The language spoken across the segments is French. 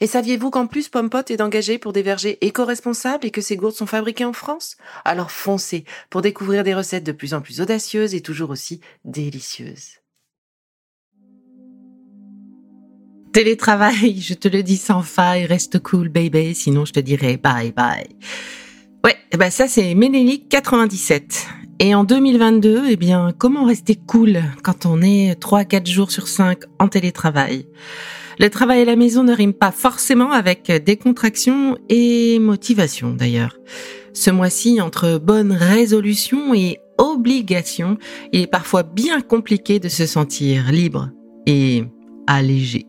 Et saviez-vous qu'en plus Pompot est engagé pour des vergers éco-responsables et que ces gourdes sont fabriquées en France? Alors foncez pour découvrir des recettes de plus en plus audacieuses et toujours aussi délicieuses. Télétravail, je te le dis sans faille, reste cool baby, sinon je te dirai bye bye. Ouais, ben ça c'est Ménélique 97. Et en 2022, eh bien, comment rester cool quand on est 3 4 jours sur 5 en télétravail? Le travail à la maison ne rime pas forcément avec décontraction et motivation d'ailleurs. Ce mois-ci, entre bonnes résolutions et obligations, il est parfois bien compliqué de se sentir libre et allégé.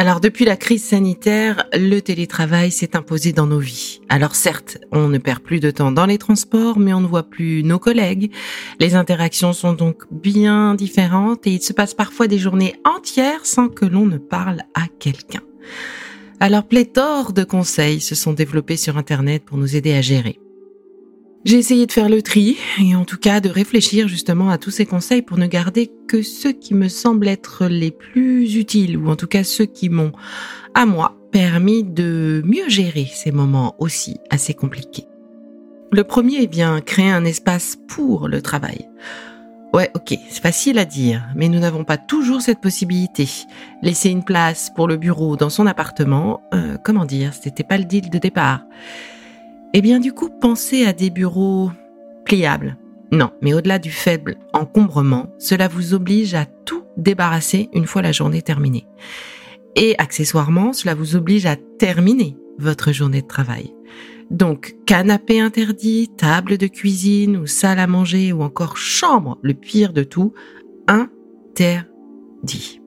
Alors depuis la crise sanitaire, le télétravail s'est imposé dans nos vies. Alors certes, on ne perd plus de temps dans les transports, mais on ne voit plus nos collègues. Les interactions sont donc bien différentes et il se passe parfois des journées entières sans que l'on ne parle à quelqu'un. Alors pléthore de conseils se sont développés sur Internet pour nous aider à gérer. J'ai essayé de faire le tri et en tout cas de réfléchir justement à tous ces conseils pour ne garder que ceux qui me semblent être les plus utiles ou en tout cas ceux qui m'ont, à moi, permis de mieux gérer ces moments aussi assez compliqués. Le premier est bien créer un espace pour le travail. Ouais, ok, c'est facile à dire, mais nous n'avons pas toujours cette possibilité. Laisser une place pour le bureau dans son appartement, euh, comment dire, c'était pas le deal de départ. Eh bien du coup, pensez à des bureaux pliables. Non, mais au-delà du faible encombrement, cela vous oblige à tout débarrasser une fois la journée terminée. Et accessoirement, cela vous oblige à terminer votre journée de travail. Donc, canapé interdit, table de cuisine ou salle à manger ou encore chambre, le pire de tout, interdit.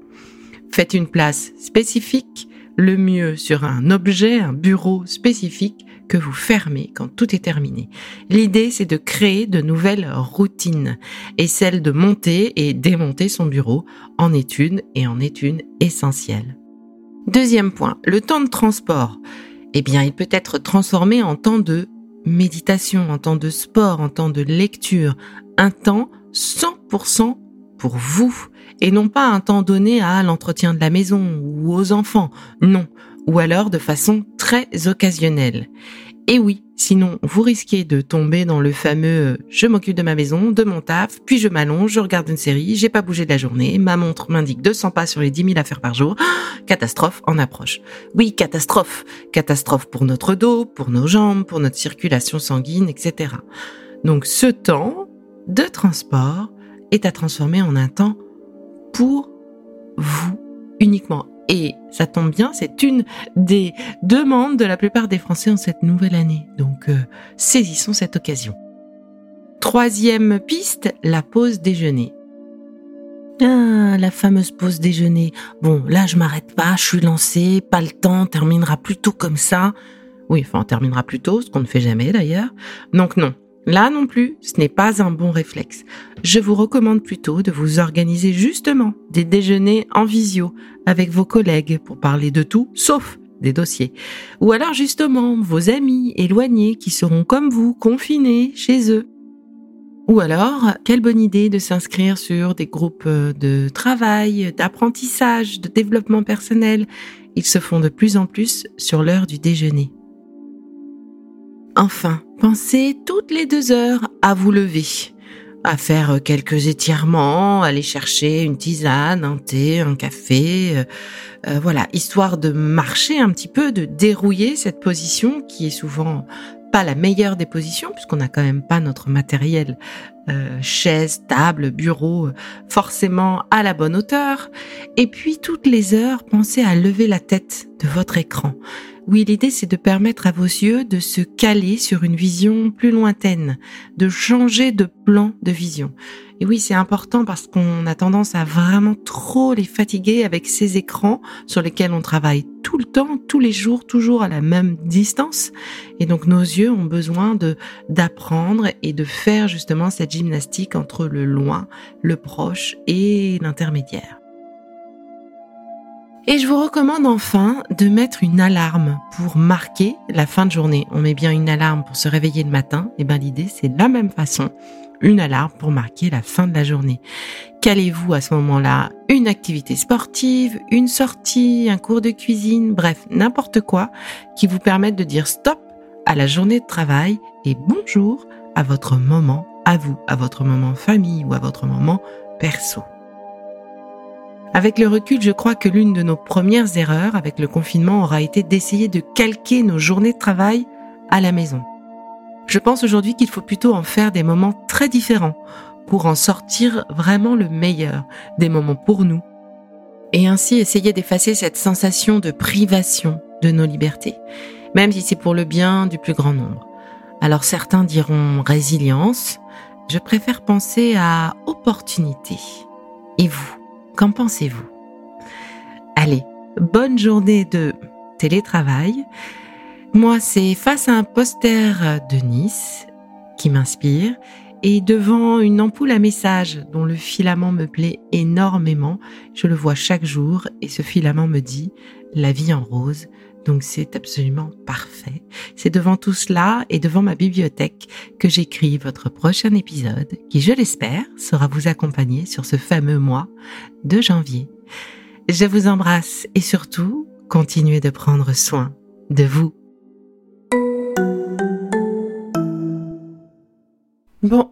Faites une place spécifique, le mieux sur un objet, un bureau spécifique que vous fermez quand tout est terminé. L'idée, c'est de créer de nouvelles routines et celle de monter et démonter son bureau en est et en est une essentielle. Deuxième point, le temps de transport. Eh bien, il peut être transformé en temps de méditation, en temps de sport, en temps de lecture, un temps 100% pour vous et non pas un temps donné à l'entretien de la maison ou aux enfants. Non, ou alors de façon très occasionnelle. Et oui, sinon vous risquez de tomber dans le fameux je m'occupe de ma maison, de mon taf, puis je m'allonge, je regarde une série, j'ai pas bougé de la journée, ma montre m'indique 200 pas sur les 10 000 affaires par jour. catastrophe en approche. Oui, catastrophe. Catastrophe pour notre dos, pour nos jambes, pour notre circulation sanguine, etc. Donc ce temps de transport est à transformer en un temps pour vous uniquement. Et ça tombe bien, c'est une des demandes de la plupart des Français en cette nouvelle année. Donc euh, saisissons cette occasion. Troisième piste, la pause déjeuner. Ah, la fameuse pause déjeuner. Bon, là je m'arrête pas, je suis lancée, pas le temps, terminera plus tôt comme ça. Oui, enfin on terminera plus tôt, ce qu'on ne fait jamais d'ailleurs. Donc non, Là non plus, ce n'est pas un bon réflexe. Je vous recommande plutôt de vous organiser justement des déjeuners en visio avec vos collègues pour parler de tout, sauf des dossiers. Ou alors justement vos amis éloignés qui seront comme vous confinés chez eux. Ou alors, quelle bonne idée de s'inscrire sur des groupes de travail, d'apprentissage, de développement personnel. Ils se font de plus en plus sur l'heure du déjeuner. Enfin, pensez toutes les deux heures à vous lever, à faire quelques étirements, aller chercher une tisane, un thé, un café, euh, euh, voilà, histoire de marcher un petit peu, de dérouiller cette position qui est souvent pas la meilleure des positions puisqu'on n'a quand même pas notre matériel euh, chaise, table, bureau forcément à la bonne hauteur. Et puis toutes les heures, pensez à lever la tête de votre écran. Oui, l'idée c'est de permettre à vos yeux de se caler sur une vision plus lointaine, de changer de plan de vision. Et oui, c'est important parce qu'on a tendance à vraiment trop les fatiguer avec ces écrans sur lesquels on travaille tout le temps, tous les jours, toujours à la même distance. Et donc nos yeux ont besoin de d'apprendre et de faire justement cette gymnastique entre le loin, le proche et l'intermédiaire. Et je vous recommande enfin de mettre une alarme pour marquer la fin de journée. On met bien une alarme pour se réveiller le matin. Et ben l'idée c'est la même façon une alarme pour marquer la fin de la journée. Calez-vous à ce moment-là une activité sportive, une sortie, un cours de cuisine, bref, n'importe quoi qui vous permette de dire stop à la journée de travail et bonjour à votre moment à vous, à votre moment famille ou à votre moment perso. Avec le recul, je crois que l'une de nos premières erreurs avec le confinement aura été d'essayer de calquer nos journées de travail à la maison. Je pense aujourd'hui qu'il faut plutôt en faire des moments très différents pour en sortir vraiment le meilleur, des moments pour nous, et ainsi essayer d'effacer cette sensation de privation de nos libertés, même si c'est pour le bien du plus grand nombre. Alors certains diront résilience, je préfère penser à opportunité. Et vous? Qu'en pensez-vous? Allez, bonne journée de télétravail. Moi, c'est face à un poster de Nice qui m'inspire et devant une ampoule à message dont le filament me plaît énormément. Je le vois chaque jour et ce filament me dit la vie en rose. Donc c'est absolument parfait. C'est devant tout cela et devant ma bibliothèque que j'écris votre prochain épisode qui, je l'espère, sera vous accompagner sur ce fameux mois de janvier. Je vous embrasse et surtout, continuez de prendre soin de vous. Bon,